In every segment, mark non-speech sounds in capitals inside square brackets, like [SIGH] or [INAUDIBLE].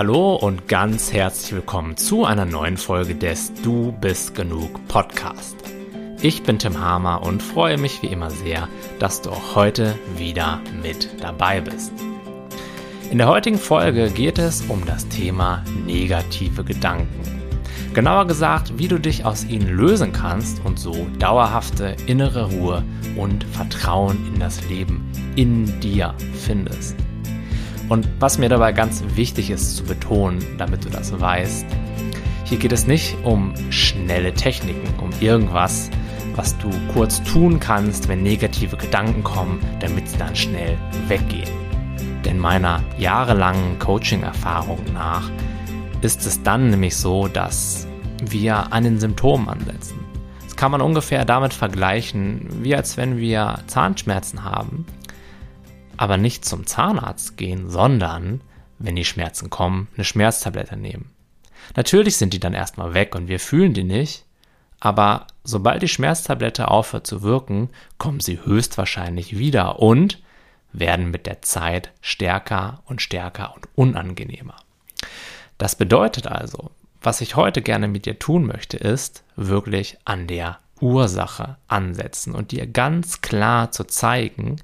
Hallo und ganz herzlich willkommen zu einer neuen Folge des Du bist genug Podcast. Ich bin Tim Hamer und freue mich wie immer sehr, dass du auch heute wieder mit dabei bist. In der heutigen Folge geht es um das Thema negative Gedanken. Genauer gesagt, wie du dich aus ihnen lösen kannst und so dauerhafte innere Ruhe und Vertrauen in das Leben in dir findest. Und was mir dabei ganz wichtig ist zu betonen, damit du das weißt, hier geht es nicht um schnelle Techniken, um irgendwas, was du kurz tun kannst, wenn negative Gedanken kommen, damit sie dann schnell weggehen. Denn meiner jahrelangen Coaching-Erfahrung nach ist es dann nämlich so, dass wir an den Symptomen ansetzen. Das kann man ungefähr damit vergleichen, wie als wenn wir Zahnschmerzen haben aber nicht zum Zahnarzt gehen, sondern, wenn die Schmerzen kommen, eine Schmerztablette nehmen. Natürlich sind die dann erstmal weg und wir fühlen die nicht, aber sobald die Schmerztablette aufhört zu wirken, kommen sie höchstwahrscheinlich wieder und werden mit der Zeit stärker und stärker und unangenehmer. Das bedeutet also, was ich heute gerne mit dir tun möchte, ist wirklich an der Ursache ansetzen und dir ganz klar zu zeigen,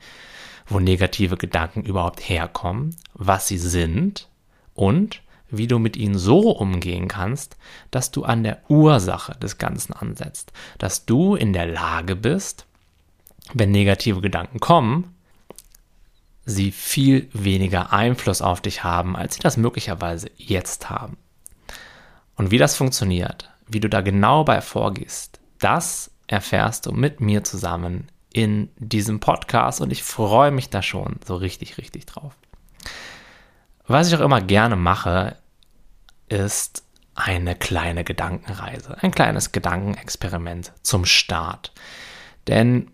wo negative Gedanken überhaupt herkommen, was sie sind und wie du mit ihnen so umgehen kannst, dass du an der Ursache des Ganzen ansetzt, dass du in der Lage bist, wenn negative Gedanken kommen, sie viel weniger Einfluss auf dich haben, als sie das möglicherweise jetzt haben. Und wie das funktioniert, wie du da genau bei vorgehst, das erfährst du mit mir zusammen in diesem Podcast und ich freue mich da schon so richtig, richtig drauf. Was ich auch immer gerne mache, ist eine kleine Gedankenreise, ein kleines Gedankenexperiment zum Start. Denn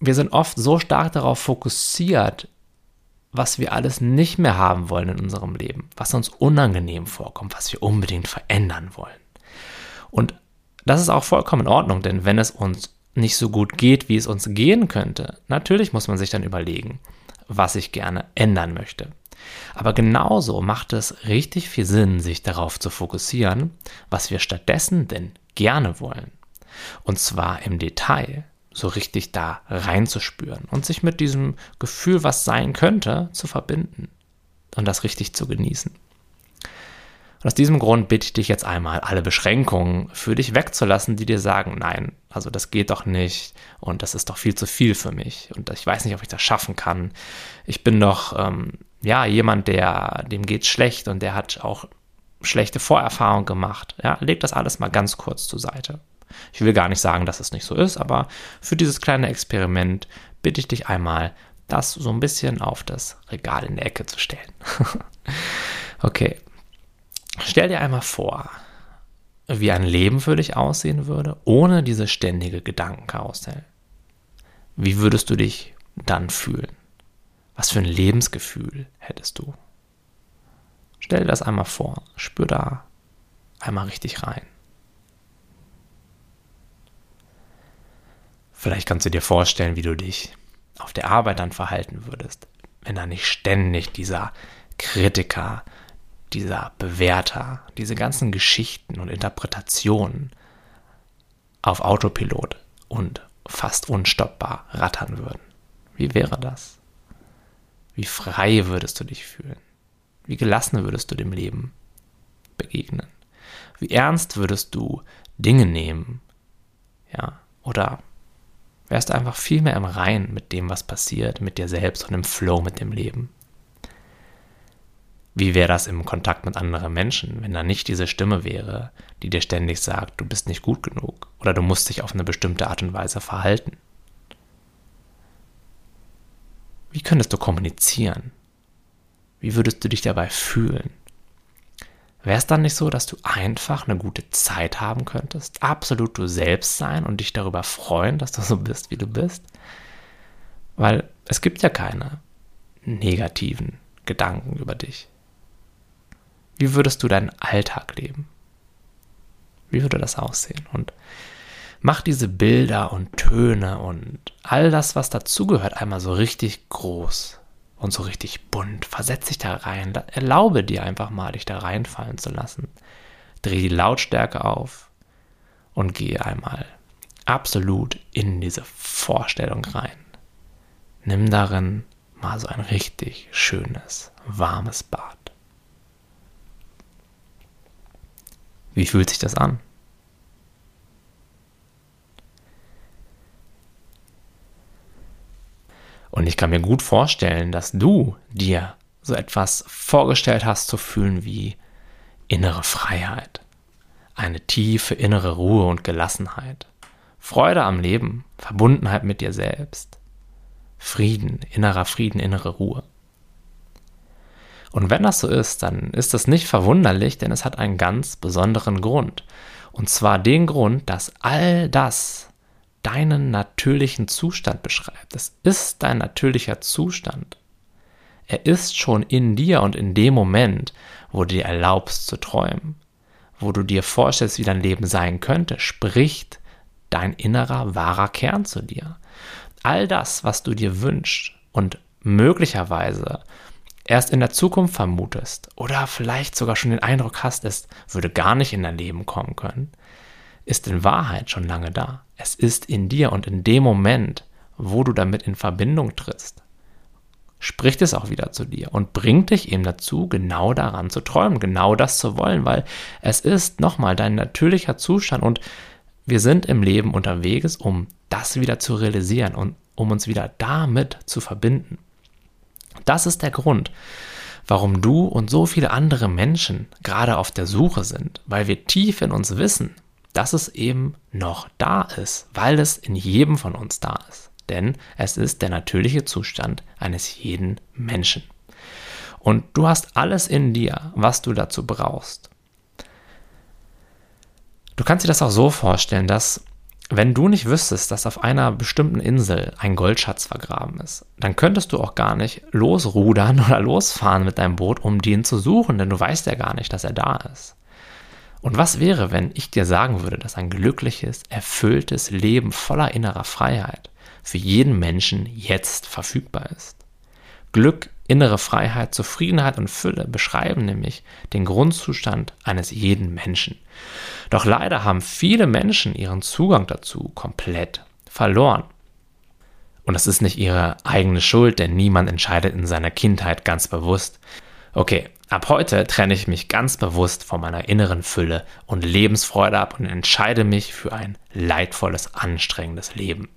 wir sind oft so stark darauf fokussiert, was wir alles nicht mehr haben wollen in unserem Leben, was uns unangenehm vorkommt, was wir unbedingt verändern wollen. Und das ist auch vollkommen in Ordnung, denn wenn es uns nicht so gut geht, wie es uns gehen könnte, natürlich muss man sich dann überlegen, was ich gerne ändern möchte. Aber genauso macht es richtig viel Sinn, sich darauf zu fokussieren, was wir stattdessen denn gerne wollen. Und zwar im Detail, so richtig da reinzuspüren und sich mit diesem Gefühl, was sein könnte, zu verbinden und das richtig zu genießen. Und aus diesem Grund bitte ich dich jetzt einmal, alle Beschränkungen für dich wegzulassen, die dir sagen, nein, also das geht doch nicht und das ist doch viel zu viel für mich und ich weiß nicht, ob ich das schaffen kann. Ich bin doch, ähm, ja, jemand, der, dem geht's schlecht und der hat auch schlechte Vorerfahrungen gemacht. Ja, leg das alles mal ganz kurz zur Seite. Ich will gar nicht sagen, dass es nicht so ist, aber für dieses kleine Experiment bitte ich dich einmal, das so ein bisschen auf das Regal in der Ecke zu stellen. [LAUGHS] okay, Stell dir einmal vor, wie ein Leben für dich aussehen würde, ohne diese ständige Gedankenkarussell. Wie würdest du dich dann fühlen? Was für ein Lebensgefühl hättest du? Stell dir das einmal vor, spür da einmal richtig rein. Vielleicht kannst du dir vorstellen, wie du dich auf der Arbeit dann verhalten würdest, wenn da nicht ständig dieser Kritiker, dieser Bewerter, diese ganzen Geschichten und Interpretationen auf Autopilot und fast unstoppbar rattern würden. Wie wäre das? Wie frei würdest du dich fühlen? Wie gelassen würdest du dem Leben begegnen? Wie ernst würdest du Dinge nehmen? Ja, oder wärst du einfach viel mehr im Rein mit dem, was passiert, mit dir selbst und im Flow mit dem Leben? Wie wäre das im Kontakt mit anderen Menschen, wenn da nicht diese Stimme wäre, die dir ständig sagt, du bist nicht gut genug oder du musst dich auf eine bestimmte Art und Weise verhalten? Wie könntest du kommunizieren? Wie würdest du dich dabei fühlen? Wäre es dann nicht so, dass du einfach eine gute Zeit haben könntest, absolut du selbst sein und dich darüber freuen, dass du so bist, wie du bist? Weil es gibt ja keine negativen Gedanken über dich. Wie würdest du deinen Alltag leben? Wie würde das aussehen? Und mach diese Bilder und Töne und all das, was dazugehört, einmal so richtig groß und so richtig bunt. Versetz dich da rein. Erlaube dir einfach mal, dich da reinfallen zu lassen. Dreh die Lautstärke auf und gehe einmal absolut in diese Vorstellung rein. Nimm darin mal so ein richtig schönes, warmes Bad. Wie fühlt sich das an? Und ich kann mir gut vorstellen, dass du dir so etwas vorgestellt hast zu fühlen wie innere Freiheit, eine tiefe innere Ruhe und Gelassenheit, Freude am Leben, Verbundenheit mit dir selbst, Frieden, innerer Frieden, innere Ruhe. Und wenn das so ist, dann ist das nicht verwunderlich, denn es hat einen ganz besonderen Grund. Und zwar den Grund, dass all das deinen natürlichen Zustand beschreibt. Es ist dein natürlicher Zustand. Er ist schon in dir und in dem Moment, wo du dir erlaubst zu träumen, wo du dir vorstellst, wie dein Leben sein könnte, spricht dein innerer wahrer Kern zu dir. All das, was du dir wünschst und möglicherweise erst in der Zukunft vermutest oder vielleicht sogar schon den Eindruck hast, es würde gar nicht in dein Leben kommen können, ist in Wahrheit schon lange da. Es ist in dir und in dem Moment, wo du damit in Verbindung trittst, spricht es auch wieder zu dir und bringt dich eben dazu, genau daran zu träumen, genau das zu wollen, weil es ist nochmal dein natürlicher Zustand und wir sind im Leben unterwegs, um das wieder zu realisieren und um uns wieder damit zu verbinden. Das ist der Grund, warum du und so viele andere Menschen gerade auf der Suche sind, weil wir tief in uns wissen, dass es eben noch da ist, weil es in jedem von uns da ist. Denn es ist der natürliche Zustand eines jeden Menschen. Und du hast alles in dir, was du dazu brauchst. Du kannst dir das auch so vorstellen, dass wenn du nicht wüsstest, dass auf einer bestimmten Insel ein Goldschatz vergraben ist, dann könntest du auch gar nicht losrudern oder losfahren mit deinem Boot, um den zu suchen, denn du weißt ja gar nicht, dass er da ist. Und was wäre, wenn ich dir sagen würde, dass ein glückliches, erfülltes Leben voller innerer Freiheit für jeden Menschen jetzt verfügbar ist? Glück, innere Freiheit, Zufriedenheit und Fülle beschreiben nämlich den Grundzustand eines jeden Menschen. Doch leider haben viele Menschen ihren Zugang dazu komplett verloren. Und das ist nicht ihre eigene Schuld, denn niemand entscheidet in seiner Kindheit ganz bewusst. Okay, ab heute trenne ich mich ganz bewusst von meiner inneren Fülle und Lebensfreude ab und entscheide mich für ein leidvolles, anstrengendes Leben.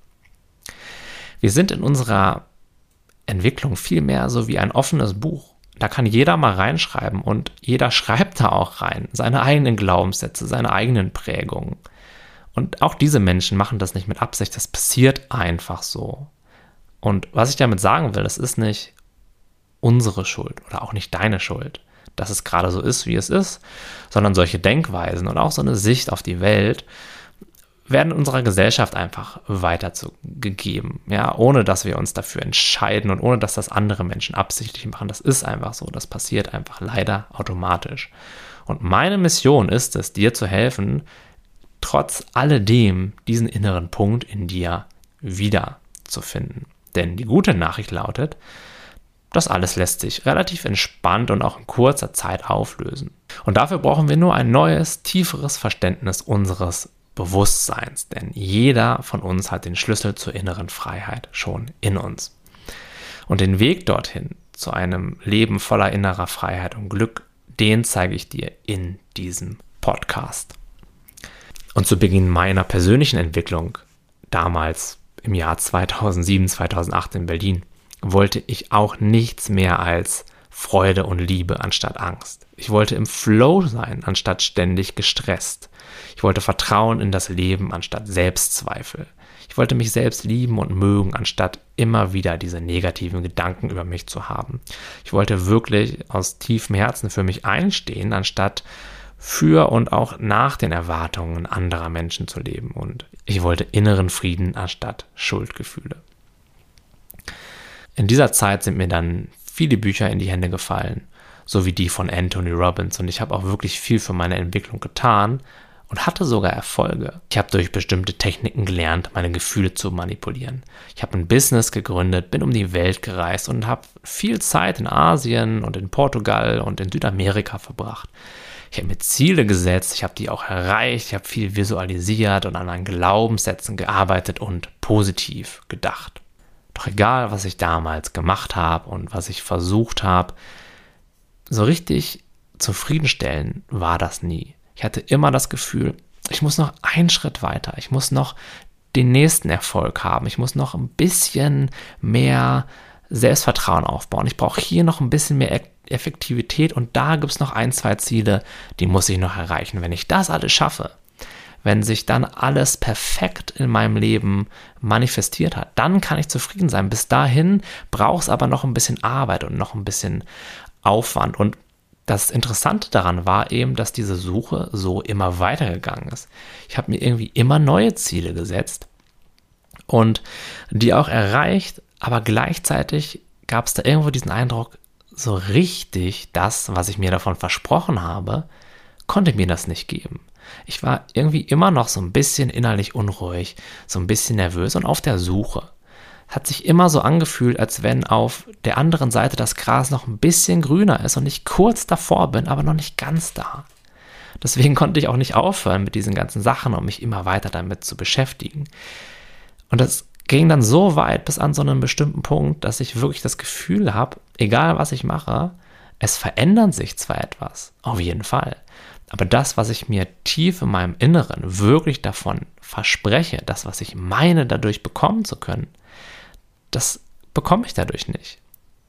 Wir sind in unserer Entwicklung vielmehr so wie ein offenes Buch. Da kann jeder mal reinschreiben und jeder schreibt da auch rein. Seine eigenen Glaubenssätze, seine eigenen Prägungen. Und auch diese Menschen machen das nicht mit Absicht, das passiert einfach so. Und was ich damit sagen will, das ist nicht unsere Schuld oder auch nicht deine Schuld, dass es gerade so ist, wie es ist, sondern solche Denkweisen und auch so eine Sicht auf die Welt werden in unserer Gesellschaft einfach weitergegeben, ja, ohne dass wir uns dafür entscheiden und ohne dass das andere Menschen absichtlich machen. Das ist einfach so, das passiert einfach leider automatisch. Und meine Mission ist es, dir zu helfen, trotz alledem diesen inneren Punkt in dir wiederzufinden. Denn die gute Nachricht lautet, das alles lässt sich relativ entspannt und auch in kurzer Zeit auflösen. Und dafür brauchen wir nur ein neues, tieferes Verständnis unseres Bewusstseins, denn jeder von uns hat den Schlüssel zur inneren Freiheit schon in uns. Und den Weg dorthin zu einem Leben voller innerer Freiheit und Glück, den zeige ich dir in diesem Podcast. Und zu Beginn meiner persönlichen Entwicklung, damals im Jahr 2007, 2008 in Berlin, wollte ich auch nichts mehr als Freude und Liebe anstatt Angst. Ich wollte im Flow sein, anstatt ständig gestresst. Ich wollte Vertrauen in das Leben anstatt Selbstzweifel. Ich wollte mich selbst lieben und mögen, anstatt immer wieder diese negativen Gedanken über mich zu haben. Ich wollte wirklich aus tiefem Herzen für mich einstehen, anstatt für und auch nach den Erwartungen anderer Menschen zu leben. Und ich wollte inneren Frieden anstatt Schuldgefühle. In dieser Zeit sind mir dann viele Bücher in die Hände gefallen, so wie die von Anthony Robbins. Und ich habe auch wirklich viel für meine Entwicklung getan und hatte sogar Erfolge. Ich habe durch bestimmte Techniken gelernt, meine Gefühle zu manipulieren. Ich habe ein Business gegründet, bin um die Welt gereist und habe viel Zeit in Asien und in Portugal und in Südamerika verbracht. Ich habe mir Ziele gesetzt, ich habe die auch erreicht, ich habe viel visualisiert und an meinen Glaubenssätzen gearbeitet und positiv gedacht. Doch egal, was ich damals gemacht habe und was ich versucht habe, so richtig zufriedenstellen war das nie. Ich hatte immer das Gefühl, ich muss noch einen Schritt weiter, ich muss noch den nächsten Erfolg haben, ich muss noch ein bisschen mehr Selbstvertrauen aufbauen, ich brauche hier noch ein bisschen mehr Effektivität und da gibt es noch ein, zwei Ziele, die muss ich noch erreichen. Wenn ich das alles schaffe, wenn sich dann alles perfekt in meinem Leben manifestiert hat, dann kann ich zufrieden sein. Bis dahin braucht es aber noch ein bisschen Arbeit und noch ein bisschen Aufwand. Und das Interessante daran war eben, dass diese Suche so immer weitergegangen ist. Ich habe mir irgendwie immer neue Ziele gesetzt und die auch erreicht, aber gleichzeitig gab es da irgendwo diesen Eindruck, so richtig das, was ich mir davon versprochen habe, konnte mir das nicht geben. Ich war irgendwie immer noch so ein bisschen innerlich unruhig, so ein bisschen nervös und auf der Suche hat sich immer so angefühlt, als wenn auf der anderen Seite das Gras noch ein bisschen grüner ist und ich kurz davor bin, aber noch nicht ganz da. Deswegen [LAUGHS] konnte ich auch nicht aufhören mit diesen ganzen Sachen, um mich immer weiter damit zu beschäftigen. Und das ging dann so weit bis an so einen bestimmten Punkt, dass ich wirklich das Gefühl habe, egal was ich mache, es verändert sich zwar etwas, auf jeden Fall, aber das, was ich mir tief in meinem Inneren wirklich davon verspreche, das, was ich meine, dadurch bekommen zu können, das bekomme ich dadurch nicht.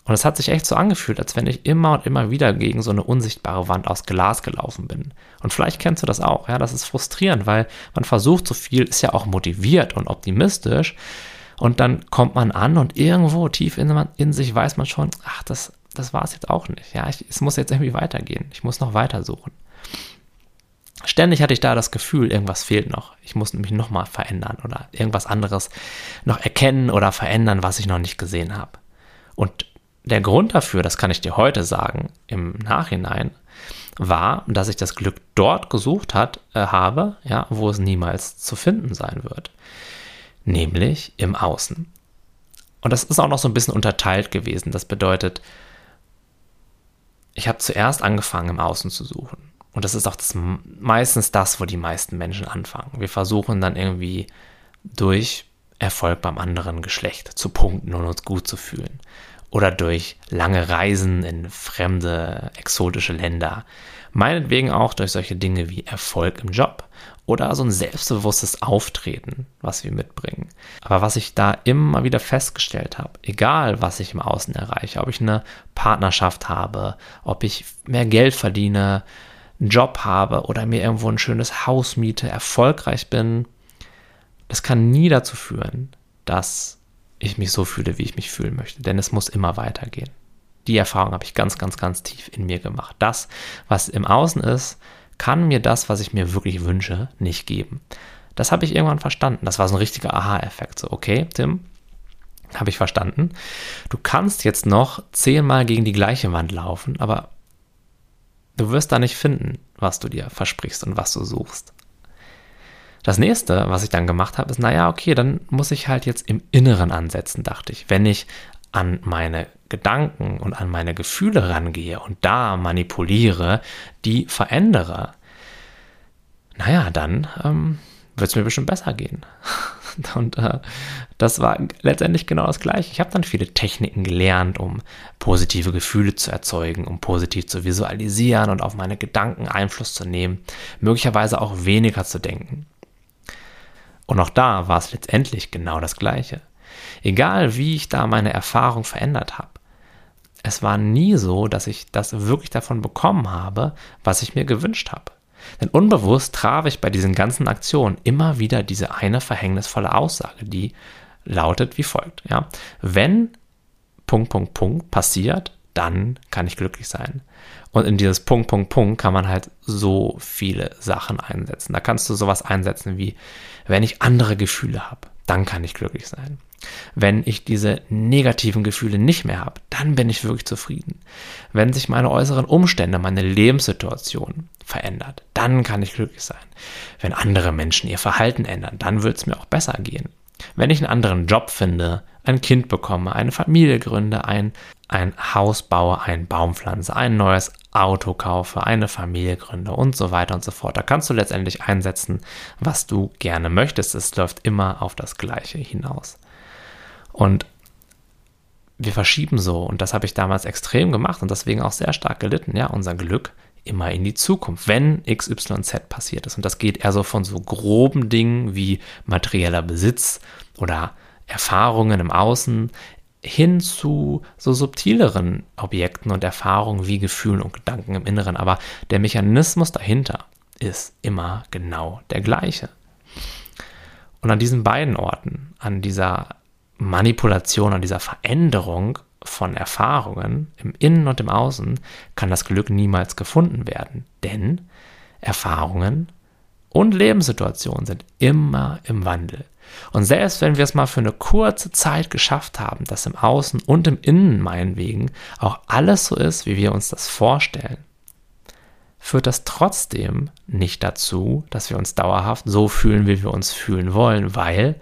Und es hat sich echt so angefühlt, als wenn ich immer und immer wieder gegen so eine unsichtbare Wand aus Glas gelaufen bin. Und vielleicht kennst du das auch, ja, das ist frustrierend, weil man versucht so viel, ist ja auch motiviert und optimistisch. Und dann kommt man an und irgendwo tief in, in sich weiß man schon, ach, das, das war es jetzt auch nicht. Ja, ich, es muss jetzt irgendwie weitergehen. Ich muss noch weiter suchen. Ständig hatte ich da das Gefühl, irgendwas fehlt noch. Ich muss mich nochmal verändern oder irgendwas anderes noch erkennen oder verändern, was ich noch nicht gesehen habe. Und der Grund dafür, das kann ich dir heute sagen, im Nachhinein, war, dass ich das Glück dort gesucht hat, äh, habe, ja, wo es niemals zu finden sein wird. Nämlich im Außen. Und das ist auch noch so ein bisschen unterteilt gewesen. Das bedeutet, ich habe zuerst angefangen, im Außen zu suchen. Und das ist auch das, meistens das, wo die meisten Menschen anfangen. Wir versuchen dann irgendwie durch Erfolg beim anderen Geschlecht zu punkten und uns gut zu fühlen. Oder durch lange Reisen in fremde, exotische Länder. Meinetwegen auch durch solche Dinge wie Erfolg im Job oder so ein selbstbewusstes Auftreten, was wir mitbringen. Aber was ich da immer wieder festgestellt habe, egal was ich im Außen erreiche, ob ich eine Partnerschaft habe, ob ich mehr Geld verdiene, Job habe oder mir irgendwo ein schönes Haus miete, erfolgreich bin, das kann nie dazu führen, dass ich mich so fühle, wie ich mich fühlen möchte. Denn es muss immer weitergehen. Die Erfahrung habe ich ganz, ganz, ganz tief in mir gemacht. Das, was im Außen ist, kann mir das, was ich mir wirklich wünsche, nicht geben. Das habe ich irgendwann verstanden. Das war so ein richtiger Aha-Effekt. So, okay, Tim, habe ich verstanden. Du kannst jetzt noch zehnmal gegen die gleiche Wand laufen, aber Du wirst da nicht finden, was du dir versprichst und was du suchst. Das nächste, was ich dann gemacht habe, ist, naja, okay, dann muss ich halt jetzt im Inneren ansetzen, dachte ich. Wenn ich an meine Gedanken und an meine Gefühle rangehe und da manipuliere, die verändere, naja, dann ähm, wird es mir bestimmt besser gehen. [LAUGHS] [LAUGHS] Und äh, das war letztendlich genau das Gleiche. Ich habe dann viele Techniken gelernt, um positive Gefühle zu erzeugen, um positiv zu visualisieren und auf meine Gedanken Einfluss zu nehmen, möglicherweise auch weniger zu denken. Und auch da war es letztendlich genau das Gleiche. Egal wie ich da meine Erfahrung verändert habe. Es war nie so, dass ich das wirklich davon bekommen habe, was ich mir gewünscht habe. Denn unbewusst traf ich bei diesen ganzen Aktionen immer wieder diese eine verhängnisvolle Aussage, die lautet wie folgt. Ja? Wenn Punkt, Punkt, Punkt passiert, dann kann ich glücklich sein. Und in dieses Punkt, Punkt, Punkt kann man halt so viele Sachen einsetzen. Da kannst du sowas einsetzen wie, wenn ich andere Gefühle habe, dann kann ich glücklich sein. Wenn ich diese negativen Gefühle nicht mehr habe, dann bin ich wirklich zufrieden. Wenn sich meine äußeren Umstände, meine Lebenssituation verändert, dann kann ich glücklich sein. Wenn andere Menschen ihr Verhalten ändern, dann wird es mir auch besser gehen. Wenn ich einen anderen Job finde, ein Kind bekomme, eine Familie gründe, ein, ein Haus baue, einen Baum pflanze, ein neues Auto kaufe, eine Familie gründe und so weiter und so fort. Da kannst du letztendlich einsetzen, was du gerne möchtest. Es läuft immer auf das Gleiche hinaus. Und wir verschieben so, und das habe ich damals extrem gemacht und deswegen auch sehr stark gelitten, ja, unser Glück immer in die Zukunft, wenn XYZ passiert ist. Und das geht eher so von so groben Dingen wie materieller Besitz oder Erfahrungen im Außen hin zu so subtileren Objekten und Erfahrungen wie Gefühlen und Gedanken im Inneren. Aber der Mechanismus dahinter ist immer genau der gleiche. Und an diesen beiden Orten, an dieser Manipulation, an dieser Veränderung von Erfahrungen im Innen und im Außen kann das Glück niemals gefunden werden. Denn Erfahrungen und Lebenssituationen sind immer im Wandel. Und selbst wenn wir es mal für eine kurze Zeit geschafft haben, dass im Außen und im Innen meinetwegen auch alles so ist, wie wir uns das vorstellen, führt das trotzdem nicht dazu, dass wir uns dauerhaft so fühlen, wie wir uns fühlen wollen, weil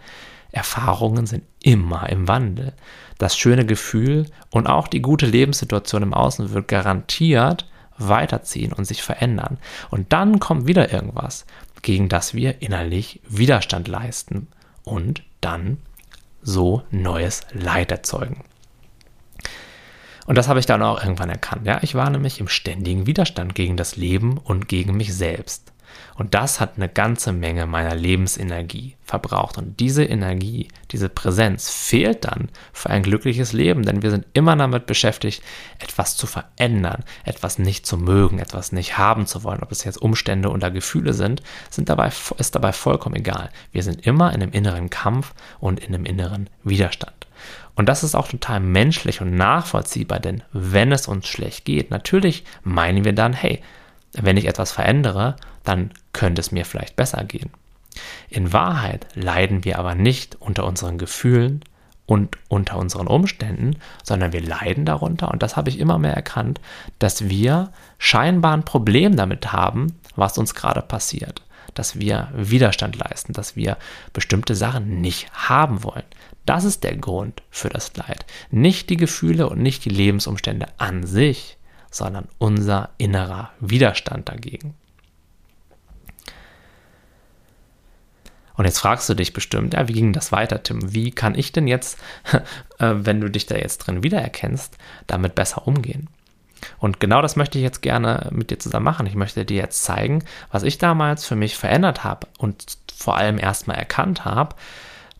Erfahrungen sind immer im Wandel. Das schöne Gefühl und auch die gute Lebenssituation im Außen wird garantiert weiterziehen und sich verändern. Und dann kommt wieder irgendwas, gegen das wir innerlich Widerstand leisten und dann so neues Leid erzeugen. Und das habe ich dann auch irgendwann erkannt. Ja, ich war nämlich im ständigen Widerstand gegen das Leben und gegen mich selbst. Und das hat eine ganze Menge meiner Lebensenergie verbraucht. Und diese Energie, diese Präsenz fehlt dann für ein glückliches Leben, denn wir sind immer damit beschäftigt, etwas zu verändern, etwas nicht zu mögen, etwas nicht haben zu wollen. Ob es jetzt Umstände oder Gefühle sind, sind dabei, ist dabei vollkommen egal. Wir sind immer in einem inneren Kampf und in einem inneren Widerstand. Und das ist auch total menschlich und nachvollziehbar, denn wenn es uns schlecht geht, natürlich meinen wir dann, hey, wenn ich etwas verändere, dann könnte es mir vielleicht besser gehen. In Wahrheit leiden wir aber nicht unter unseren Gefühlen und unter unseren Umständen, sondern wir leiden darunter, und das habe ich immer mehr erkannt, dass wir scheinbar ein Problem damit haben, was uns gerade passiert, dass wir Widerstand leisten, dass wir bestimmte Sachen nicht haben wollen. Das ist der Grund für das Leid, nicht die Gefühle und nicht die Lebensumstände an sich, sondern unser innerer Widerstand dagegen. Und jetzt fragst du dich bestimmt, ja, wie ging das weiter, Tim? Wie kann ich denn jetzt, [LAUGHS] äh, wenn du dich da jetzt drin wiedererkennst, damit besser umgehen? Und genau das möchte ich jetzt gerne mit dir zusammen machen. Ich möchte dir jetzt zeigen, was ich damals für mich verändert habe und vor allem erstmal erkannt habe,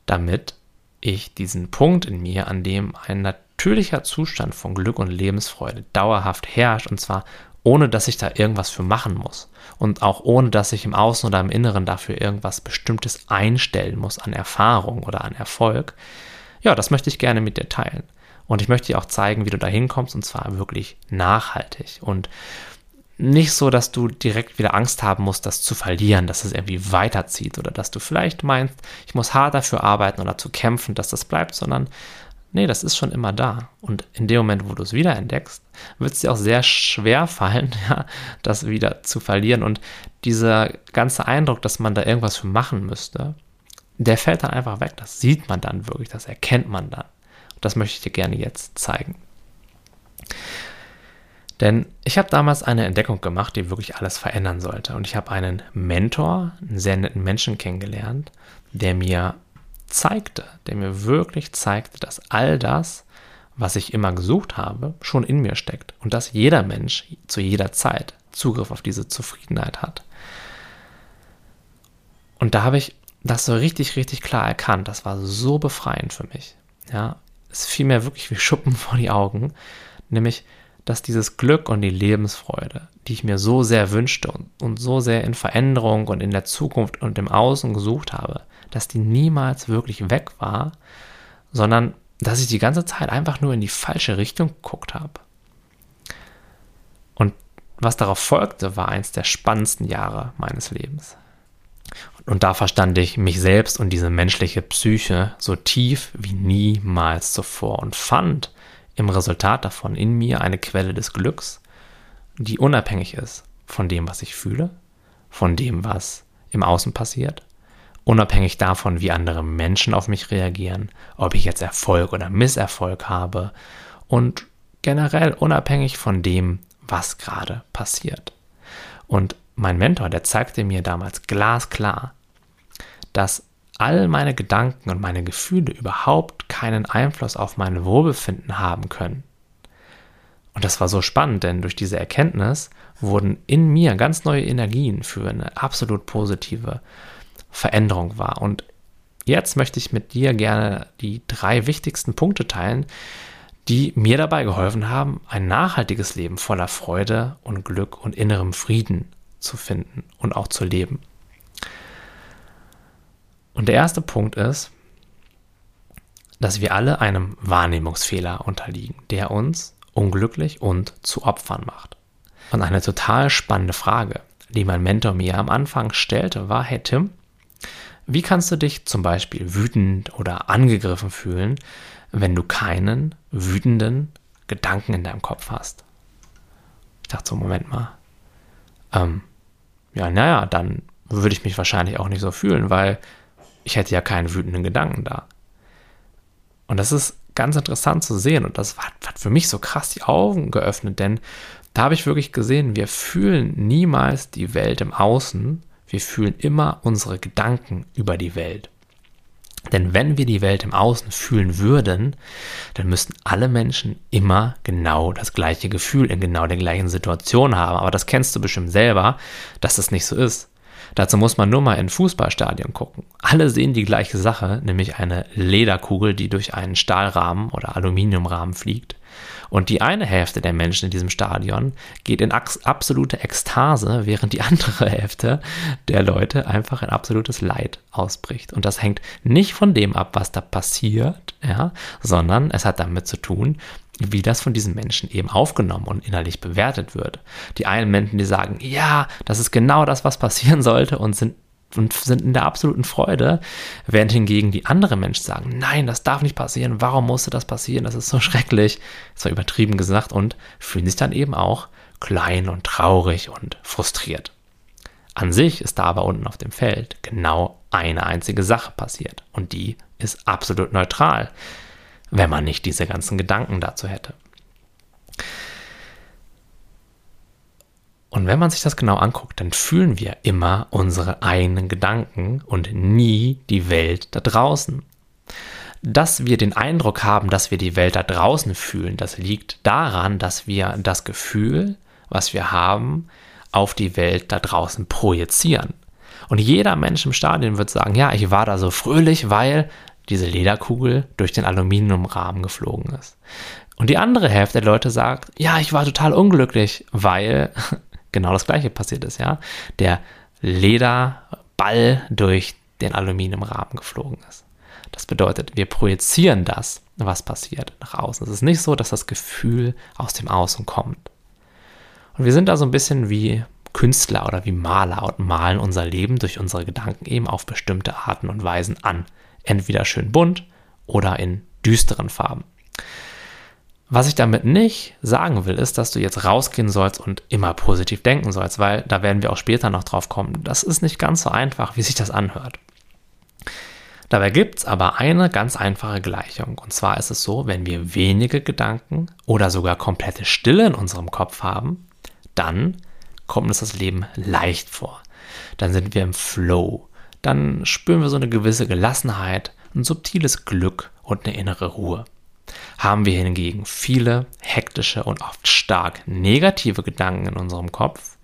damit ich diesen Punkt in mir, an dem ein natürlicher Zustand von Glück und Lebensfreude dauerhaft herrscht, und zwar ohne dass ich da irgendwas für machen muss. Und auch ohne dass ich im Außen oder im Inneren dafür irgendwas Bestimmtes einstellen muss an Erfahrung oder an Erfolg, ja, das möchte ich gerne mit dir teilen. Und ich möchte dir auch zeigen, wie du da hinkommst und zwar wirklich nachhaltig. Und nicht so, dass du direkt wieder Angst haben musst, das zu verlieren, dass es irgendwie weiterzieht oder dass du vielleicht meinst, ich muss hart dafür arbeiten oder zu kämpfen, dass das bleibt, sondern Nee, das ist schon immer da. Und in dem Moment, wo du es wiederentdeckst, wird es dir auch sehr schwer fallen, [LAUGHS] ja, das wieder zu verlieren. Und dieser ganze Eindruck, dass man da irgendwas für machen müsste, der fällt dann einfach weg. Das sieht man dann wirklich, das erkennt man dann. Und das möchte ich dir gerne jetzt zeigen. Denn ich habe damals eine Entdeckung gemacht, die wirklich alles verändern sollte. Und ich habe einen Mentor, einen sehr netten Menschen kennengelernt, der mir zeigte, der mir wirklich zeigte, dass all das, was ich immer gesucht habe, schon in mir steckt und dass jeder Mensch zu jeder Zeit Zugriff auf diese Zufriedenheit hat. Und da habe ich das so richtig, richtig klar erkannt. Das war so befreiend für mich. Ja, es fiel mir wirklich wie Schuppen [LAUGHS] vor die Augen, nämlich, dass dieses Glück und die Lebensfreude, die ich mir so sehr wünschte und, und so sehr in Veränderung und in der Zukunft und im Außen gesucht habe, dass die niemals wirklich weg war, sondern dass ich die ganze Zeit einfach nur in die falsche Richtung geguckt habe. Und was darauf folgte, war eins der spannendsten Jahre meines Lebens. Und da verstand ich mich selbst und diese menschliche Psyche so tief wie niemals zuvor und fand im Resultat davon in mir eine Quelle des Glücks, die unabhängig ist von dem, was ich fühle, von dem, was im Außen passiert, unabhängig davon, wie andere Menschen auf mich reagieren, ob ich jetzt Erfolg oder Misserfolg habe und generell unabhängig von dem, was gerade passiert. Und mein Mentor, der zeigte mir damals glasklar, dass all meine Gedanken und meine Gefühle überhaupt keinen Einfluss auf mein Wohlbefinden haben können. Und das war so spannend, denn durch diese Erkenntnis wurden in mir ganz neue Energien für eine absolut positive Veränderung wahr. Und jetzt möchte ich mit dir gerne die drei wichtigsten Punkte teilen, die mir dabei geholfen haben, ein nachhaltiges Leben voller Freude und Glück und innerem Frieden zu finden und auch zu leben. Und der erste Punkt ist, dass wir alle einem Wahrnehmungsfehler unterliegen, der uns unglücklich und zu Opfern macht. Und eine total spannende Frage, die mein Mentor mir am Anfang stellte, war, hey Tim, wie kannst du dich zum Beispiel wütend oder angegriffen fühlen, wenn du keinen wütenden Gedanken in deinem Kopf hast? Ich dachte so, Moment mal. Ähm, ja, naja, dann würde ich mich wahrscheinlich auch nicht so fühlen, weil ich hätte ja keinen wütenden Gedanken da. Und das ist ganz interessant zu sehen und das hat, hat für mich so krass die Augen geöffnet, denn da habe ich wirklich gesehen, wir fühlen niemals die Welt im Außen, wir fühlen immer unsere Gedanken über die Welt. Denn wenn wir die Welt im Außen fühlen würden, dann müssten alle Menschen immer genau das gleiche Gefühl in genau der gleichen Situation haben. Aber das kennst du bestimmt selber, dass das nicht so ist. Dazu muss man nur mal in Fußballstadion gucken. Alle sehen die gleiche Sache, nämlich eine Lederkugel, die durch einen Stahlrahmen oder Aluminiumrahmen fliegt. Und die eine Hälfte der Menschen in diesem Stadion geht in absolute Ekstase, während die andere Hälfte der Leute einfach in absolutes Leid ausbricht. Und das hängt nicht von dem ab, was da passiert, ja, sondern es hat damit zu tun, wie das von diesen Menschen eben aufgenommen und innerlich bewertet wird. Die einen Menschen, die sagen, ja, das ist genau das, was passieren sollte und sind und sind in der absoluten Freude, während hingegen die anderen Menschen sagen, nein, das darf nicht passieren, warum musste das passieren, das ist so [LAUGHS] schrecklich, das war übertrieben gesagt und fühlen sich dann eben auch klein und traurig und frustriert. An sich ist da aber unten auf dem Feld genau eine einzige Sache passiert und die ist absolut neutral wenn man nicht diese ganzen Gedanken dazu hätte. Und wenn man sich das genau anguckt, dann fühlen wir immer unsere eigenen Gedanken und nie die Welt da draußen. Dass wir den Eindruck haben, dass wir die Welt da draußen fühlen, das liegt daran, dass wir das Gefühl, was wir haben, auf die Welt da draußen projizieren. Und jeder Mensch im Stadion wird sagen, ja, ich war da so fröhlich, weil diese Lederkugel durch den Aluminiumrahmen geflogen ist. Und die andere Hälfte der Leute sagt, ja, ich war total unglücklich, weil genau das gleiche passiert ist, ja. Der Lederball durch den Aluminiumrahmen geflogen ist. Das bedeutet, wir projizieren das, was passiert, nach außen. Es ist nicht so, dass das Gefühl aus dem Außen kommt. Und wir sind da so ein bisschen wie Künstler oder wie Maler und malen unser Leben durch unsere Gedanken eben auf bestimmte Arten und Weisen an entweder schön bunt oder in düsteren Farben. Was ich damit nicht sagen will, ist, dass du jetzt rausgehen sollst und immer positiv denken sollst, weil da werden wir auch später noch drauf kommen. Das ist nicht ganz so einfach, wie sich das anhört. Dabei gibt es aber eine ganz einfache Gleichung. Und zwar ist es so, wenn wir wenige Gedanken oder sogar komplette Stille in unserem Kopf haben, dann kommt uns das Leben leicht vor. Dann sind wir im Flow dann spüren wir so eine gewisse Gelassenheit, ein subtiles Glück und eine innere Ruhe. Haben wir hingegen viele hektische und oft stark negative Gedanken in unserem Kopf,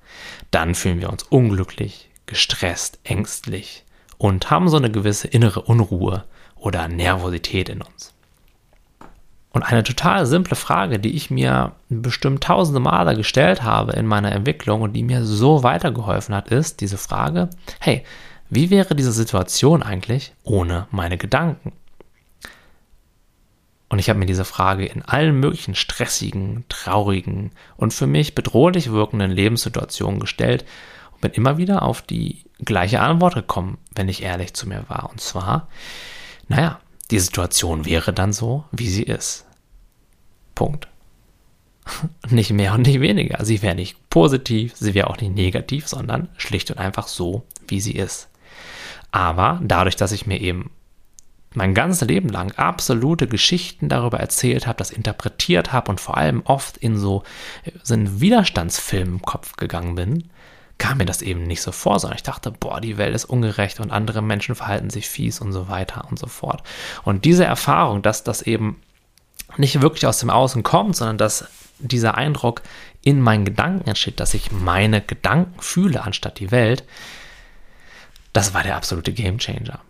dann fühlen wir uns unglücklich, gestresst, ängstlich und haben so eine gewisse innere Unruhe oder Nervosität in uns. Und eine total simple Frage, die ich mir bestimmt tausende Male gestellt habe in meiner Entwicklung und die mir so weitergeholfen hat, ist diese Frage, hey, wie wäre diese Situation eigentlich ohne meine Gedanken? Und ich habe mir diese Frage in allen möglichen stressigen, traurigen und für mich bedrohlich wirkenden Lebenssituationen gestellt und bin immer wieder auf die gleiche Antwort gekommen, wenn ich ehrlich zu mir war. Und zwar, naja, die Situation wäre dann so, wie sie ist. Punkt. [LAUGHS] Nicht mehr und nicht weniger. Sie wäre nicht positiv, sie wäre auch nicht negativ, sondern schlicht und einfach so, wie sie ist. Aber dadurch, dass ich mir eben mein ganzes Leben lang absolute Geschichten darüber erzählt habe, das interpretiert habe und vor allem oft in so, so einen Widerstandsfilm im Kopf gegangen bin, kam mir das eben nicht so vor, sondern ich dachte, boah, die Welt ist ungerecht und andere Menschen verhalten sich fies und so weiter und so fort. Und diese Erfahrung, dass das eben nicht wirklich aus dem Außen kommt, sondern dass dieser Eindruck in meinen Gedanken entsteht, dass ich meine Gedanken fühle anstatt die Welt, das war der absolute Gamechanger.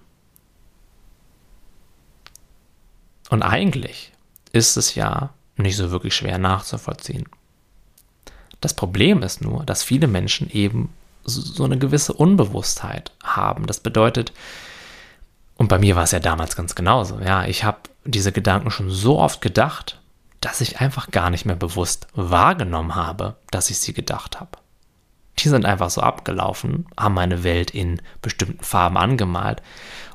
Und eigentlich ist es ja nicht so wirklich schwer nachzuvollziehen. Das Problem ist nur, dass viele Menschen eben so eine gewisse Unbewusstheit haben. Das bedeutet, und bei mir war es ja damals ganz genauso, ja, ich habe diese Gedanken schon so oft gedacht, dass ich einfach gar nicht mehr bewusst wahrgenommen habe, dass ich sie gedacht habe. Die sind einfach so abgelaufen, haben meine Welt in bestimmten Farben angemalt,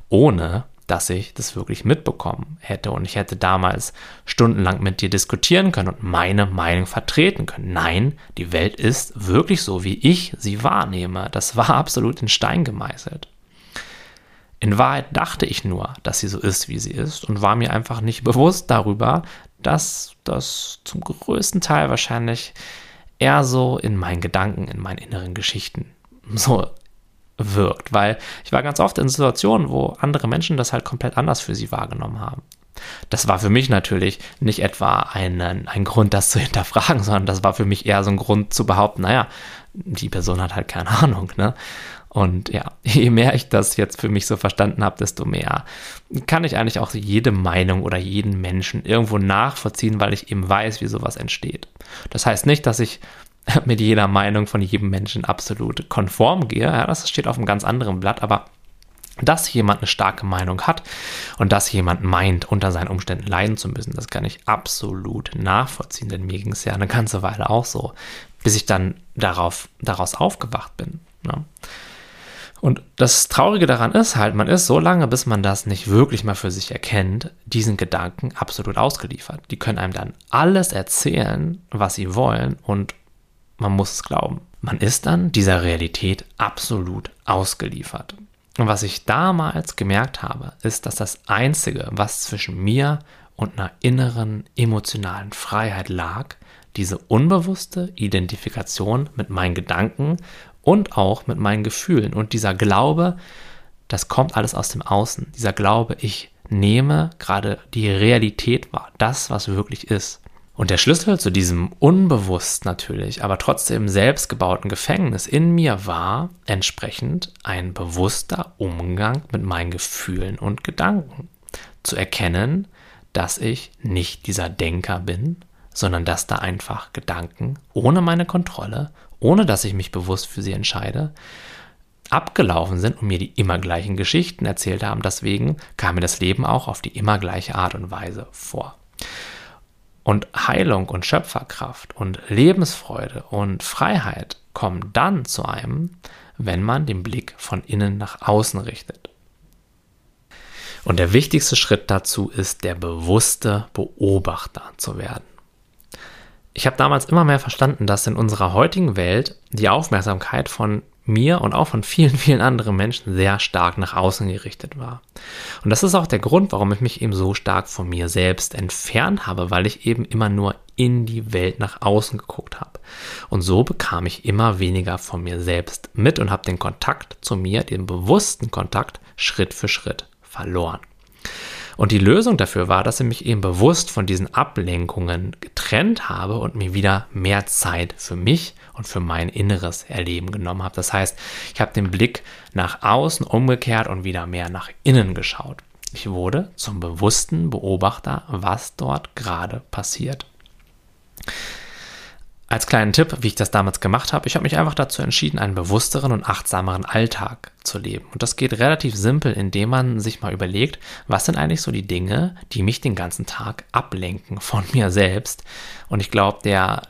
ohne dass ich das wirklich mitbekommen hätte. Und ich hätte damals stundenlang mit dir diskutieren können und meine Meinung vertreten können. Nein, die Welt ist wirklich so, wie ich sie wahrnehme. Das war absolut in Stein gemeißelt. In Wahrheit dachte ich nur, dass sie so ist, wie sie ist und war mir einfach nicht bewusst darüber, dass das zum größten Teil wahrscheinlich eher so in meinen Gedanken, in meinen inneren Geschichten so wirkt, weil ich war ganz oft in Situationen, wo andere Menschen das halt komplett anders für sie wahrgenommen haben. Das war für mich natürlich nicht etwa ein, ein Grund, das zu [LAUGHS] hinterfragen, sondern das war für mich eher so ein Grund zu behaupten, naja, die Person hat halt keine [LAUGHS] Ahnung, ne? Und ja, [LAUGHS] je mehr ich das jetzt für mich so verstanden habe, desto mehr kann ich eigentlich auch jede Meinung oder jeden Menschen irgendwo nachvollziehen, weil ich eben weiß, wie sowas entsteht. Das heißt nicht, dass ich [LAUGHS] mit jeder Meinung von jedem Menschen absolut konform gehe. Ja, das steht auf einem ganz anderen Blatt, aber dass jemand eine starke Meinung hat und dass jemand meint, unter seinen Umständen leiden zu müssen, das kann ich absolut nachvollziehen, denn mir ging es ja eine ganze Weile auch so, bis ich dann darauf, daraus aufgewacht bin. Ne? Und das Traurige daran ist halt, man ist so lange, bis man das nicht wirklich mal für sich erkennt, diesen Gedanken absolut ausgeliefert. Die können einem dann alles erzählen, was sie wollen und man muss es glauben. Man ist dann dieser Realität absolut ausgeliefert. Und was ich damals gemerkt habe, ist, dass das Einzige, was zwischen mir und einer inneren emotionalen Freiheit lag, diese unbewusste Identifikation mit meinen Gedanken und auch mit meinen Gefühlen und dieser Glaube, das kommt alles aus dem Außen. Dieser Glaube, ich nehme gerade die Realität wahr, das, was wirklich ist. Und der Schlüssel zu diesem unbewusst natürlich, aber trotzdem selbstgebauten Gefängnis in mir war entsprechend ein bewusster Umgang mit meinen Gefühlen und Gedanken. Zu erkennen, dass ich nicht dieser Denker bin, sondern dass da einfach Gedanken ohne meine Kontrolle, ohne dass ich mich bewusst für sie entscheide, abgelaufen sind und mir die immer gleichen Geschichten erzählt haben. Deswegen kam mir das Leben auch auf die immer gleiche Art und Weise vor. Und Heilung und Schöpferkraft und Lebensfreude und Freiheit kommen dann zu einem, wenn man den Blick von innen nach außen richtet. Und der wichtigste Schritt dazu ist, der bewusste Beobachter zu werden. Ich habe damals immer mehr verstanden, dass in unserer heutigen Welt die Aufmerksamkeit von mir und auch von vielen, [LAUGHS] vielen anderen Menschen sehr stark nach außen gerichtet war. Und das ist auch der Grund, warum ich mich eben so stark von mir selbst entfernt habe, weil ich eben immer nur in die Welt nach außen geguckt habe. Und so bekam ich immer weniger von mir selbst mit und habe den Kontakt zu mir, den bewussten Kontakt, Schritt für Schritt verloren. Und die Lösung dafür war, dass ich mich eben bewusst von diesen Ablenkungen getrennt habe und mir wieder mehr Zeit für mich und für mein inneres Erleben genommen habe. Das heißt, ich habe den Blick nach außen umgekehrt und wieder mehr nach innen geschaut. Ich wurde zum bewussten Beobachter, was dort gerade passiert. Als kleinen Tipp, wie ich das damals gemacht habe, ich habe mich einfach dazu entschieden, einen bewussteren und achtsameren Alltag zu leben. Und das geht relativ simpel, indem man sich mal überlegt, was sind eigentlich so die Dinge, die mich den ganzen Tag ablenken von [LAUGHS] mir selbst. Und ich glaube, der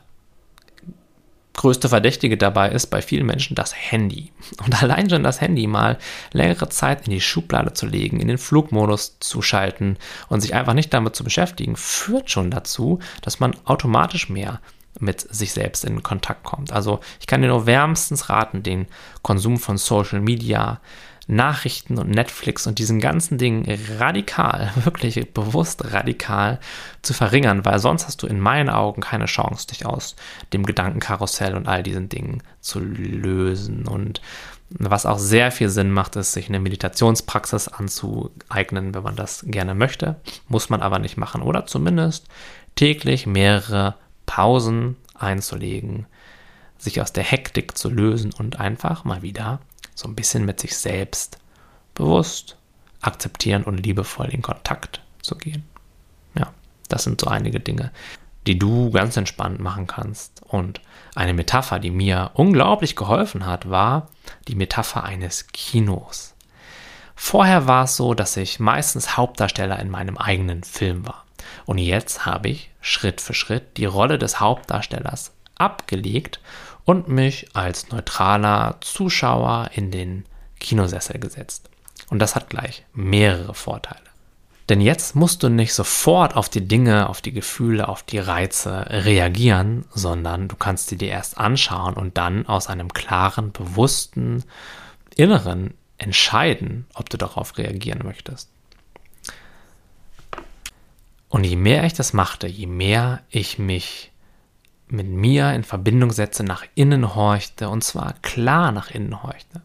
größte Verdächtige dabei ist bei vielen Menschen das Handy. Und [LAUGHS] allein schon das Handy mal längere Zeit in die Schublade zu legen, in den Flugmodus zu schalten und sich einfach nicht damit zu beschäftigen, führt schon dazu, dass man automatisch mehr mit sich selbst in Kontakt kommt. Also ich kann dir nur wärmstens raten, den Konsum von Social Media, Nachrichten und Netflix und diesen ganzen Dingen radikal, [LAUGHS] wirklich bewusst radikal zu verringern, weil sonst hast du in meinen Augen keine Chance, dich aus dem Gedankenkarussell und all diesen Dingen zu lösen. Und was auch sehr viel Sinn macht, ist, sich eine Meditationspraxis anzueignen, wenn man das gerne möchte. Muss man aber nicht machen. Oder zumindest täglich mehrere Pausen einzulegen, sich aus der Hektik zu lösen und einfach mal wieder so ein bisschen mit sich selbst bewusst akzeptieren und liebevoll in Kontakt zu gehen. Ja, das sind so einige Dinge, die du ganz entspannt machen kannst. Und eine Metapher, die mir unglaublich geholfen hat, war die Metapher eines Kinos. Vorher war es so, dass ich meistens Hauptdarsteller in meinem eigenen Film war. Und jetzt habe ich Schritt für Schritt die Rolle des Hauptdarstellers abgelegt und mich als neutraler Zuschauer in den Kinosessel gesetzt. Und das hat gleich mehrere Vorteile. Denn jetzt musst du nicht sofort auf die Dinge, auf die Gefühle, auf die Reize reagieren, sondern du kannst sie dir erst anschauen und dann aus einem klaren, bewussten Inneren entscheiden, ob du darauf reagieren möchtest. Und je mehr ich das machte, je mehr ich mich mit mir in Verbindung setze, nach innen horchte und zwar klar nach innen horchte.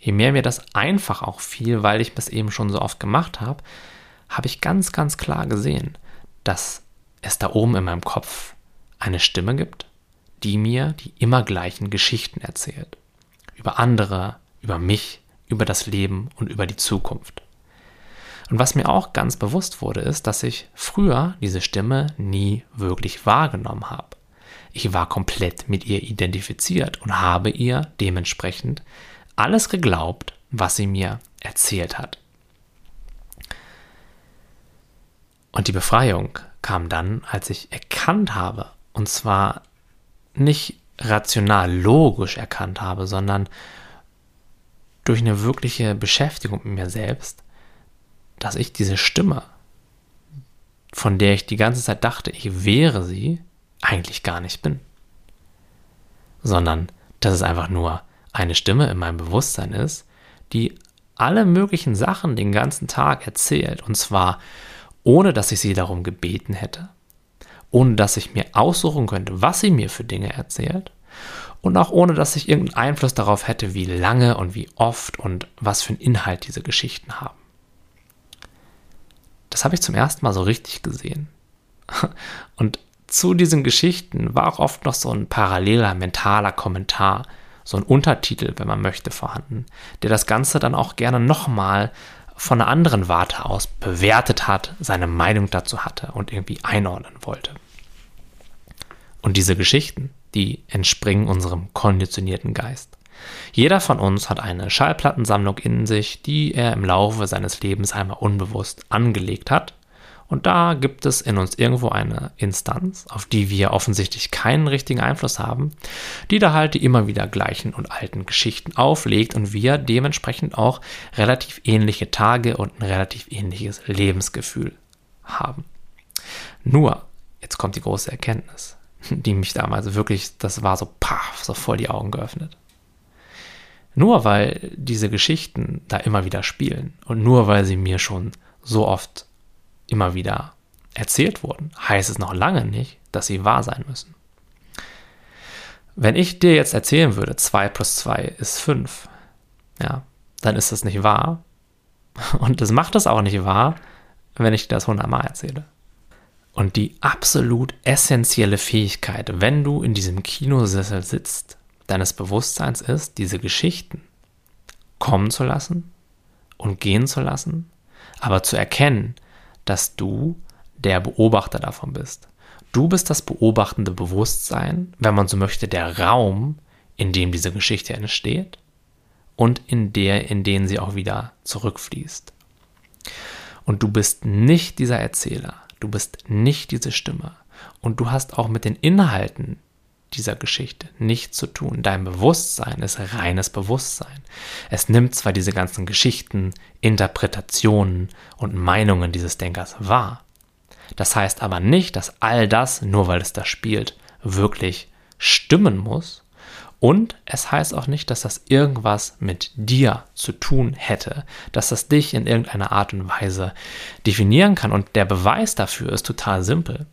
Je mehr mir das einfach auch fiel, weil ich es eben schon so oft gemacht habe, habe ich ganz, ganz klar gesehen, dass es da oben in meinem Kopf eine Stimme gibt, die mir die immer gleichen Geschichten erzählt. Über andere, über mich, über das Leben und über die Zukunft. Und was mir auch ganz bewusst wurde, ist, dass ich früher diese Stimme nie wirklich wahrgenommen habe. Ich war komplett mit ihr identifiziert und habe ihr dementsprechend alles geglaubt, was sie mir erzählt hat. Und die Befreiung kam dann, als ich erkannt habe, und zwar nicht rational logisch erkannt habe, sondern durch eine wirkliche Beschäftigung mit mir selbst, dass ich diese Stimme, von der ich die ganze Zeit dachte, ich wäre sie, eigentlich gar nicht bin. Sondern dass es einfach nur eine Stimme in meinem Bewusstsein ist, die alle möglichen Sachen den ganzen Tag erzählt. Und zwar ohne, dass ich sie darum gebeten hätte. Ohne, dass ich mir aussuchen könnte, was sie mir für Dinge erzählt. Und auch ohne, dass ich irgendeinen Einfluss darauf hätte, wie lange und wie oft und was für einen Inhalt diese Geschichten haben. Das habe ich zum ersten Mal so richtig gesehen. [LAUGHS] Und zu diesen Geschichten war auch oft noch so ein paralleler mentaler Kommentar, so ein Untertitel, wenn man möchte, vorhanden, der das Ganze dann auch gerne nochmal von einer anderen Warte aus bewertet hat, seine Meinung dazu hatte und irgendwie einordnen wollte. Und diese Geschichten, die entspringen unserem konditionierten Geist. Jeder von uns hat eine Schallplattensammlung in sich, die er im Laufe seines Lebens einmal unbewusst angelegt hat. Und da gibt es in uns irgendwo eine Instanz, auf die wir offensichtlich keinen richtigen Einfluss haben, die da halt die immer wieder gleichen und alten Geschichten auflegt und wir dementsprechend auch relativ ähnliche Tage und ein relativ ähnliches Lebensgefühl haben. Nur, jetzt kommt die große Erkenntnis, die mich damals wirklich, das war so, paf, so voll die Augen geöffnet. Nur weil diese Geschichten da immer wieder spielen und nur weil sie mir schon so oft immer wieder erzählt wurden, heißt es noch lange nicht, dass sie wahr sein müssen. Wenn ich dir jetzt erzählen würde, 2 plus 2 ist 5, ja, dann ist das nicht wahr. [LAUGHS] Und das macht es auch nicht wahr, wenn ich dir das 100 Mal erzähle. Und die absolut essentielle Fähigkeit, wenn du in diesem Kinosessel sitzt deines Bewusstseins ist, diese Geschichten kommen zu lassen und gehen zu lassen, aber zu erkennen, dass du der Beobachter davon bist. Du bist das beobachtende Bewusstsein, wenn man so möchte, der Raum, in dem diese Geschichte entsteht und in der, in den sie auch wieder zurückfließt. Und du bist nicht dieser Erzähler, du bist nicht diese Stimme und du hast auch mit den Inhalten dieser Geschichte nichts zu tun. Dein Bewusstsein ist reines Bewusstsein. Es nimmt zwar diese ganzen Geschichten, Interpretationen und Meinungen dieses Denkers wahr. Das heißt aber nicht, dass all das, nur weil es da spielt, wirklich stimmen muss. Und es heißt auch nicht, dass das irgendwas mit dir zu tun hätte, dass das dich in irgendeiner Art und Weise definieren kann. Und der Beweis dafür ist total simpel.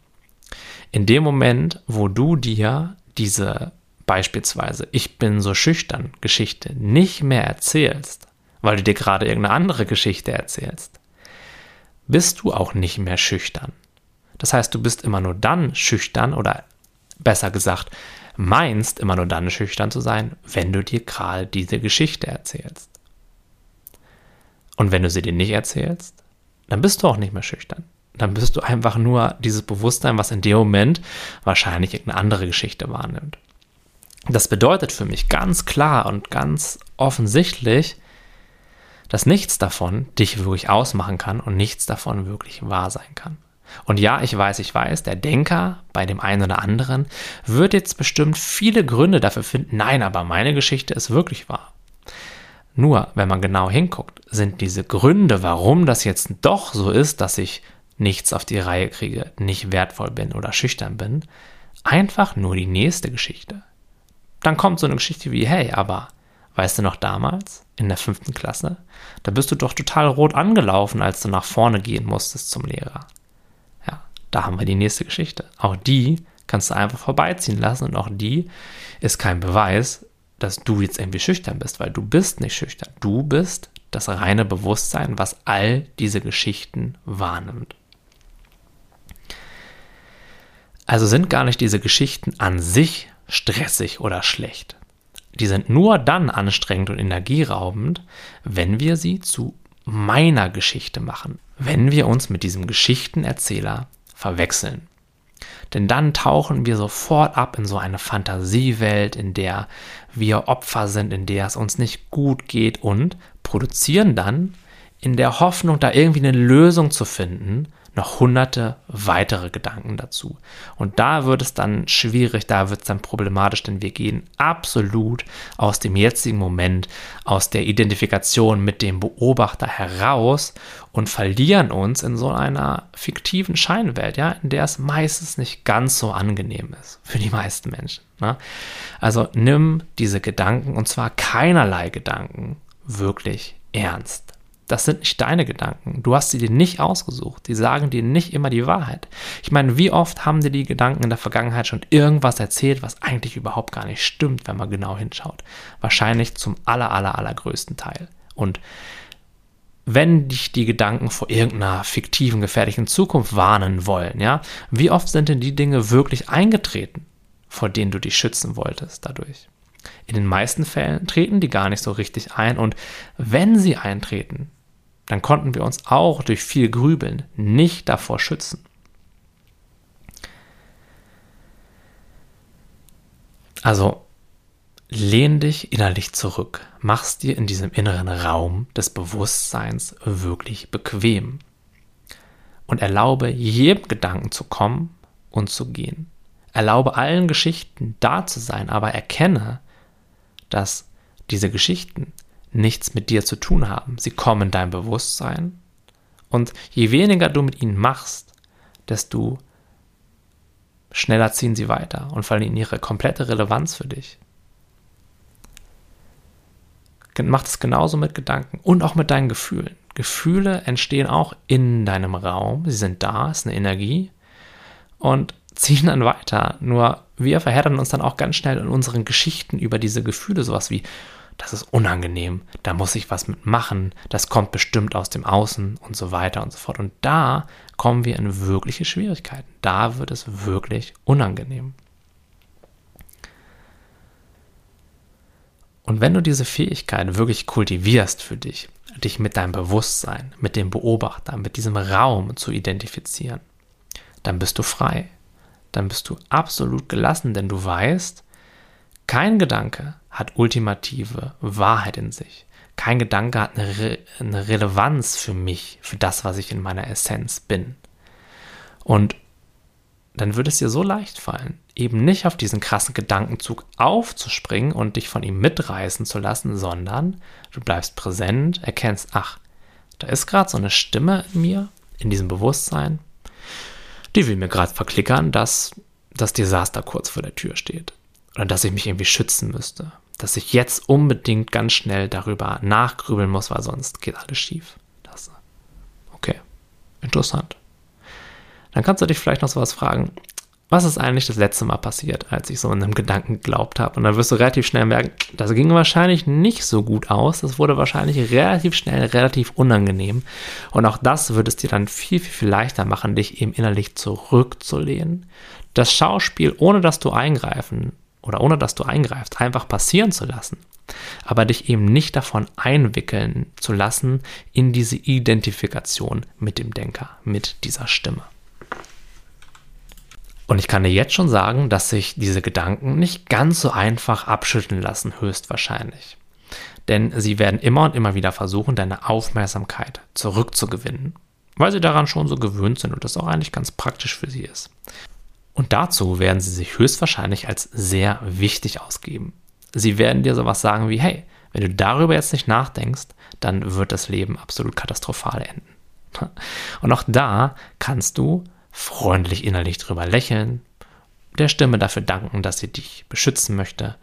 In dem Moment, wo du dir diese beispielsweise Ich bin so schüchtern Geschichte nicht mehr erzählst, weil du dir gerade irgendeine andere Geschichte erzählst, bist du auch nicht mehr schüchtern. Das heißt, du bist immer nur dann schüchtern oder besser gesagt, meinst immer nur dann schüchtern zu sein, wenn du dir gerade diese Geschichte erzählst. Und wenn du sie dir nicht erzählst, dann bist du auch nicht mehr schüchtern. Dann bist du einfach nur dieses Bewusstsein, was in dem Moment wahrscheinlich irgendeine andere Geschichte wahrnimmt. Das bedeutet für mich ganz klar und ganz offensichtlich, dass nichts davon dich wirklich ausmachen kann und nichts davon wirklich wahr sein kann. Und ja, ich weiß, ich weiß, der Denker bei dem einen oder anderen wird jetzt bestimmt viele Gründe dafür finden, nein, aber meine Geschichte ist wirklich wahr. Nur, wenn man genau hinguckt, sind diese Gründe, warum das jetzt doch so ist, dass ich nichts auf die Reihe kriege, nicht wertvoll bin oder schüchtern bin, einfach nur die nächste Geschichte. Dann kommt so eine Geschichte wie, hey, aber weißt du noch damals, in der fünften Klasse, da bist du doch total rot angelaufen, als du nach vorne gehen musstest zum Lehrer. Ja, da haben wir die nächste Geschichte. Auch die kannst du einfach vorbeiziehen lassen und auch die ist kein Beweis, dass du jetzt irgendwie schüchtern bist, weil du bist nicht schüchtern. Du bist das reine Bewusstsein, was all diese Geschichten wahrnimmt. Also sind gar nicht diese Geschichten an sich stressig oder schlecht. Die sind nur dann anstrengend und energieraubend, wenn wir sie zu meiner Geschichte machen, wenn wir uns mit diesem Geschichtenerzähler verwechseln. Denn dann tauchen wir sofort ab in so eine Fantasiewelt, in der wir Opfer sind, in der es uns nicht gut geht und produzieren dann in der Hoffnung, da irgendwie eine Lösung zu finden, noch hunderte weitere Gedanken dazu. Und da wird es dann schwierig, da wird es dann problematisch, denn wir gehen absolut aus dem jetzigen Moment, aus der Identifikation mit dem Beobachter heraus und verlieren uns in so einer fiktiven Scheinwelt, ja, in der es meistens nicht ganz so angenehm ist für die meisten Menschen. Ne? Also nimm diese Gedanken und zwar keinerlei Gedanken wirklich ernst. Das sind nicht deine Gedanken. Du hast sie dir nicht ausgesucht. Die sagen dir nicht immer die Wahrheit. Ich meine, wie oft haben dir die Gedanken in der Vergangenheit schon irgendwas erzählt, was eigentlich überhaupt gar nicht stimmt, wenn man genau hinschaut? Wahrscheinlich zum aller, aller, allergrößten Teil. Und wenn dich die Gedanken vor irgendeiner fiktiven, gefährlichen Zukunft warnen wollen, ja, wie oft sind denn die Dinge wirklich eingetreten, vor denen du dich schützen wolltest dadurch? In den meisten Fällen treten die gar nicht so richtig ein und wenn sie eintreten, dann konnten wir uns auch durch viel Grübeln nicht davor schützen. Also lehn dich innerlich zurück, mach's dir in diesem inneren Raum des Bewusstseins wirklich bequem und erlaube jedem Gedanken zu kommen und zu gehen. Erlaube allen Geschichten da zu sein, aber erkenne, dass diese Geschichten nichts mit dir zu tun haben. Sie kommen in dein Bewusstsein und je weniger du mit ihnen machst, desto schneller ziehen sie weiter und verlieren ihre komplette Relevanz für dich. Mach das genauso mit Gedanken und auch mit deinen Gefühlen. Gefühle entstehen auch in deinem Raum. Sie sind da, es ist eine Energie und [LAUGHS] ziehen dann weiter. Nur wir verheddern uns dann auch ganz schnell in unseren Geschichten über diese Gefühle, sowas wie, das ist unangenehm, da muss ich was mitmachen, das kommt bestimmt aus dem Außen und so weiter und so fort. Und da kommen wir in wirkliche Schwierigkeiten. Da wird es wirklich unangenehm. Und wenn du diese Fähigkeit wirklich kultivierst für dich, dich mit deinem Bewusstsein, mit dem Beobachter, mit diesem Raum zu identifizieren, dann bist du frei. Dann bist du absolut gelassen, denn du weißt, kein Gedanke hat ultimative Wahrheit in sich. Kein Gedanke hat eine, Re eine Relevanz für mich, für das, was ich in meiner Essenz bin. Und dann würde es dir so leicht fallen, eben nicht auf diesen krassen Gedankenzug aufzuspringen und dich von ihm mitreißen zu lassen, sondern du bleibst präsent, erkennst, ach, da ist gerade so eine Stimme in mir, in diesem Bewusstsein, die will mir gerade verklickern, dass das Desaster kurz vor der Tür steht. Oder dass ich mich irgendwie schützen müsste. Dass ich jetzt unbedingt ganz schnell darüber nachgrübeln muss, weil sonst geht alles schief. Das, okay, interessant. Dann kannst du dich vielleicht noch sowas fragen, was ist eigentlich das letzte Mal passiert, als ich so in einem Gedanken geglaubt habe? Und dann wirst du relativ schnell merken, das ging wahrscheinlich nicht so gut aus. Das wurde wahrscheinlich relativ schnell, relativ unangenehm. Und auch das würde es dir dann viel, viel, viel leichter machen, dich eben innerlich zurückzulehnen. Das Schauspiel, ohne dass du eingreifen oder ohne dass du eingreifst, einfach passieren zu lassen. Aber dich eben nicht davon einwickeln zu lassen in diese Identifikation mit dem Denker, mit dieser Stimme. Und ich kann dir jetzt schon sagen, dass sich diese Gedanken nicht ganz so einfach abschütteln lassen, höchstwahrscheinlich. Denn sie werden immer und immer wieder versuchen, deine Aufmerksamkeit zurückzugewinnen, weil sie daran schon so gewöhnt sind und das auch eigentlich ganz praktisch für sie ist. Und dazu werden sie sich höchstwahrscheinlich als sehr wichtig ausgeben. Sie werden dir sowas sagen wie, hey, wenn du darüber jetzt nicht nachdenkst, dann wird das Leben absolut katastrophal enden. [LAUGHS] Und auch da kannst du freundlich innerlich drüber lächeln, der Stimme dafür danken, dass sie dich beschützen möchte,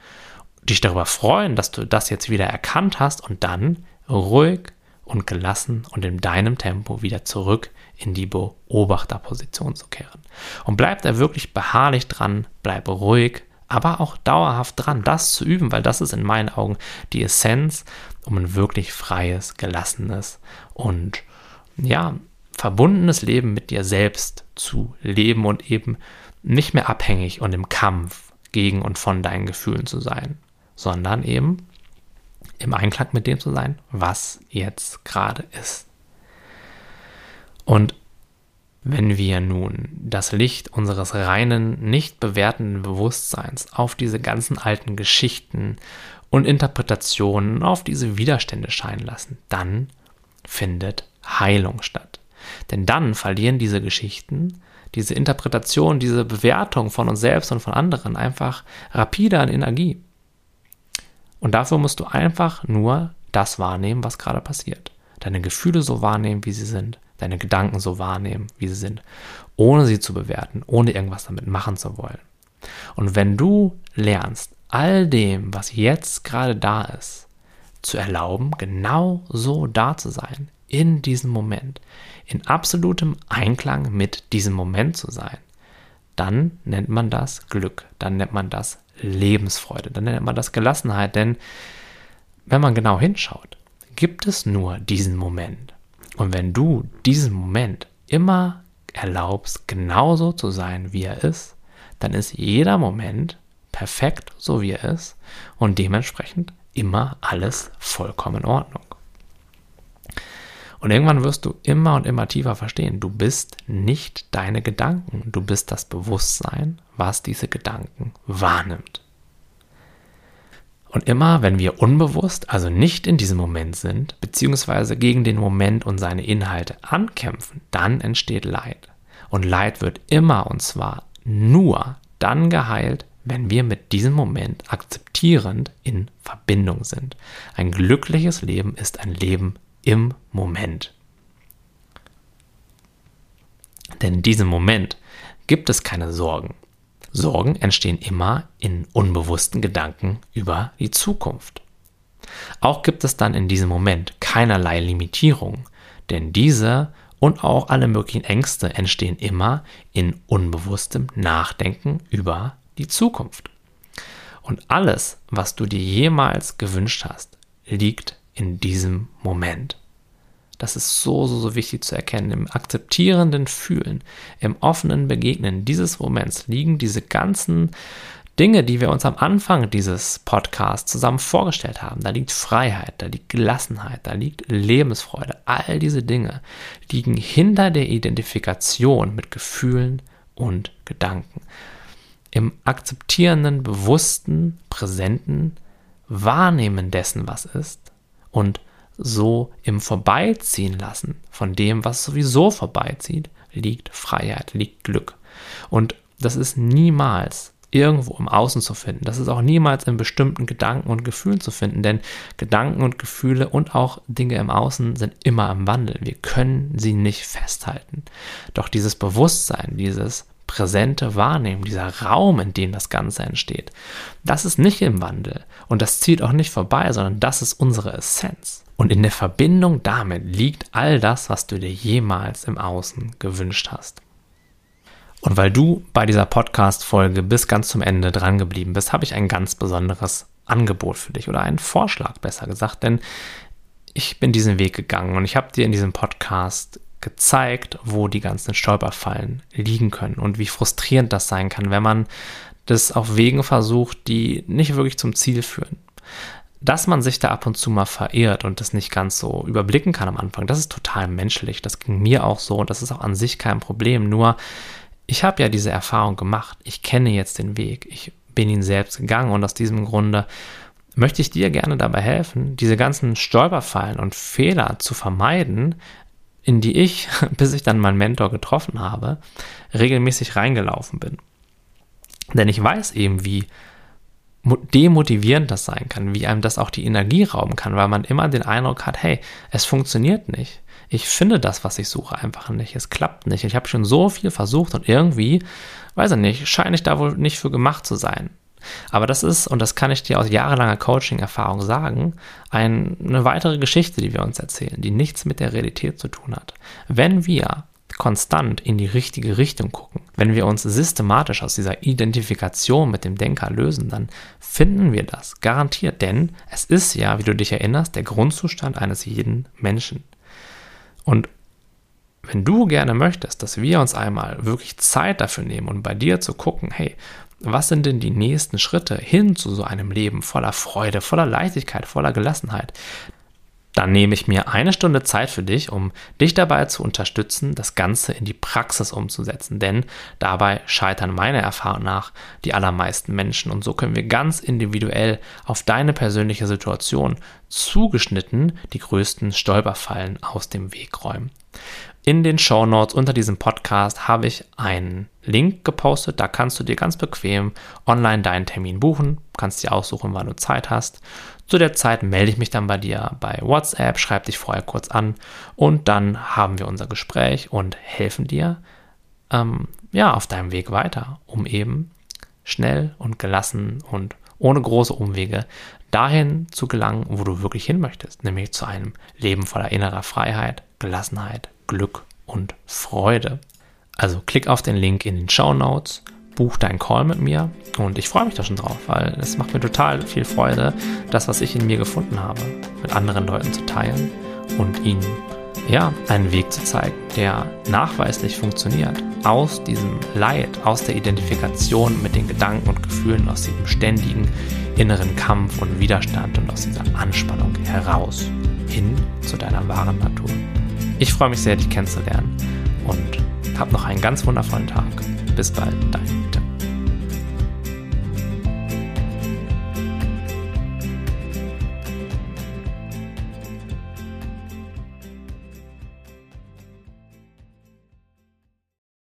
dich darüber freuen, dass du das jetzt wieder erkannt hast und dann ruhig und gelassen und in deinem Tempo wieder zurück in die Beobachterposition zu kehren. Und bleib da wirklich beharrlich dran, bleib ruhig, aber auch dauerhaft dran, das zu üben, weil das ist in meinen Augen die Essenz, um ein wirklich freies, gelassenes und ja, verbundenes Leben mit dir selbst zu leben und eben nicht mehr abhängig und im Kampf gegen und von deinen Gefühlen zu sein, sondern eben im Einklang mit dem zu sein, was jetzt gerade ist. Und wenn wir nun das Licht unseres reinen, nicht bewertenden Bewusstseins auf diese ganzen alten Geschichten und Interpretationen, auf diese Widerstände scheinen lassen, dann findet Heilung statt. Denn dann verlieren diese Geschichten, diese Interpretation, diese Bewertung von uns selbst und von anderen einfach rapide an Energie. Und dafür musst du einfach nur das wahrnehmen, was gerade passiert. Deine Gefühle so wahrnehmen, wie sie sind. Deine Gedanken so wahrnehmen, wie sie sind. Ohne sie zu bewerten, ohne irgendwas damit machen zu wollen. Und wenn du lernst, all dem, was jetzt gerade da ist, zu erlauben, genau so da zu sein, in diesem Moment, in absolutem Einklang mit diesem Moment zu sein, dann nennt man das Glück, dann nennt man das Lebensfreude, dann nennt man das Gelassenheit, denn wenn man genau hinschaut, gibt es nur diesen Moment. Und wenn du diesen Moment immer erlaubst, genauso zu sein, wie er ist, dann ist jeder Moment perfekt, so wie er ist und dementsprechend immer alles vollkommen in Ordnung. Und irgendwann wirst du immer und immer tiefer verstehen, du bist nicht deine Gedanken, du bist das Bewusstsein, was diese Gedanken wahrnimmt. Und immer, wenn wir unbewusst, also nicht in diesem Moment sind, beziehungsweise gegen den Moment und seine Inhalte ankämpfen, dann entsteht Leid. Und Leid wird immer und zwar nur dann geheilt, wenn wir mit diesem Moment akzeptierend in Verbindung sind. Ein glückliches Leben ist ein Leben im Moment. Denn in diesem Moment gibt es keine Sorgen. Sorgen entstehen immer in unbewussten Gedanken über die Zukunft. Auch gibt es dann in diesem Moment keinerlei Limitierung, denn diese und auch alle möglichen Ängste entstehen immer in unbewusstem Nachdenken über die Zukunft. Und alles, was du dir jemals gewünscht hast, liegt in diesem Moment. Das ist so, so, so wichtig zu erkennen. Im akzeptierenden Fühlen, im offenen Begegnen dieses Moments liegen diese ganzen Dinge, die wir uns am Anfang dieses Podcasts zusammen vorgestellt haben. Da liegt Freiheit, da liegt Gelassenheit, da liegt Lebensfreude. All diese Dinge liegen hinter der Identifikation mit Gefühlen und Gedanken. Im akzeptierenden, bewussten, präsenten Wahrnehmen dessen, was ist und so im Vorbeiziehen lassen von dem, was sowieso vorbeizieht, liegt Freiheit, liegt Glück. Und das ist niemals irgendwo im Außen zu finden. Das ist auch niemals in bestimmten Gedanken und Gefühlen zu finden, denn Gedanken und Gefühle und auch Dinge im Außen sind immer im Wandel. Wir können sie nicht festhalten. Doch dieses Bewusstsein, dieses präsente Wahrnehmen, dieser Raum, in dem das Ganze entsteht, das ist nicht im Wandel und das zieht auch nicht vorbei, sondern das ist unsere Essenz. Und in der Verbindung damit liegt all das, was du dir jemals im Außen gewünscht hast. Und weil du bei dieser Podcast-Folge bis ganz zum Ende dran geblieben bist, habe ich ein ganz besonderes Angebot für dich oder einen Vorschlag, besser gesagt, denn ich bin diesen Weg gegangen und ich habe dir in diesem Podcast gezeigt, wo die ganzen Stolperfallen liegen können und wie frustrierend das sein kann, wenn man das auf Wegen versucht, die nicht wirklich zum Ziel führen. Dass man sich da ab und zu mal verirrt und das nicht ganz so überblicken kann am Anfang, das ist total menschlich. Das ging mir auch so und das ist auch an sich kein Problem. Nur ich habe ja diese Erfahrung gemacht. Ich kenne jetzt den Weg. Ich bin ihn selbst gegangen und aus diesem Grunde möchte ich dir gerne dabei helfen, diese ganzen Stolperfallen und Fehler zu vermeiden, in die ich, [LAUGHS] bis ich dann meinen Mentor getroffen habe, regelmäßig reingelaufen bin. Denn ich weiß eben, wie demotivierend das sein kann, wie einem das auch die Energie rauben kann, weil man immer den Eindruck hat, hey, es funktioniert nicht ich finde das, was ich suche, einfach nicht. Es klappt nicht. Ich habe schon so viel versucht und irgendwie, weiß ich nicht, scheine ich da wohl nicht für gemacht zu sein. Aber das ist, und das kann ich dir aus jahrelanger Coaching-Erfahrung sagen, ein, eine weitere Geschichte, die wir uns erzählen, die nichts mit der Realität zu tun hat. Wenn wir konstant in die richtige Richtung gucken, wenn wir uns systematisch aus dieser Identifikation mit dem Denker lösen, dann finden wir das garantiert. Denn es ist ja, wie du dich erinnerst, der Grundzustand eines jeden Menschen. Und wenn du gerne möchtest, dass wir uns einmal wirklich Zeit dafür nehmen und bei dir zu gucken, hey, was sind denn die nächsten Schritte hin zu so einem Leben voller Freude, voller Leichtigkeit, voller Gelassenheit, dann nehme ich mir eine Stunde Zeit für dich, um dich dabei zu unterstützen, das Ganze in die Praxis umzusetzen. Denn dabei scheitern meiner Erfahrung nach die allermeisten Menschen. Und so können wir ganz individuell auf deine persönliche Situation zugeschnitten die größten Stolperfallen aus dem Weg räumen. In den Show Notes unter diesem Podcast habe ich einen Link gepostet. Da kannst du dir ganz bequem online deinen Termin buchen. Kannst dir aussuchen, wann du Zeit hast. Zu der Zeit melde ich mich dann bei dir bei WhatsApp, schreib dich vorher kurz an und dann haben wir unser Gespräch und helfen dir ähm, ja auf deinem Weg weiter, um eben schnell und gelassen und ohne große Umwege dahin zu gelangen, wo du wirklich hin möchtest, nämlich zu einem Leben voller innerer Freiheit, Gelassenheit, Glück und Freude. Also klick auf den Link in den Show Notes, buch deinen Call mit mir und ich freue mich da schon drauf, weil es macht mir total viel Freude, das, was ich in mir gefunden habe, mit anderen Leuten zu teilen und ihnen ja, einen Weg zu zeigen, der nachweislich funktioniert. Aus diesem Leid, aus der Identifikation mit den Gedanken und Gefühlen, aus diesem ständigen inneren Kampf und Widerstand und aus dieser Anspannung heraus hin zu deiner wahren Natur. Ich freue mich sehr, dich kennenzulernen und hab noch einen ganz wundervollen Tag. Bis bald, dein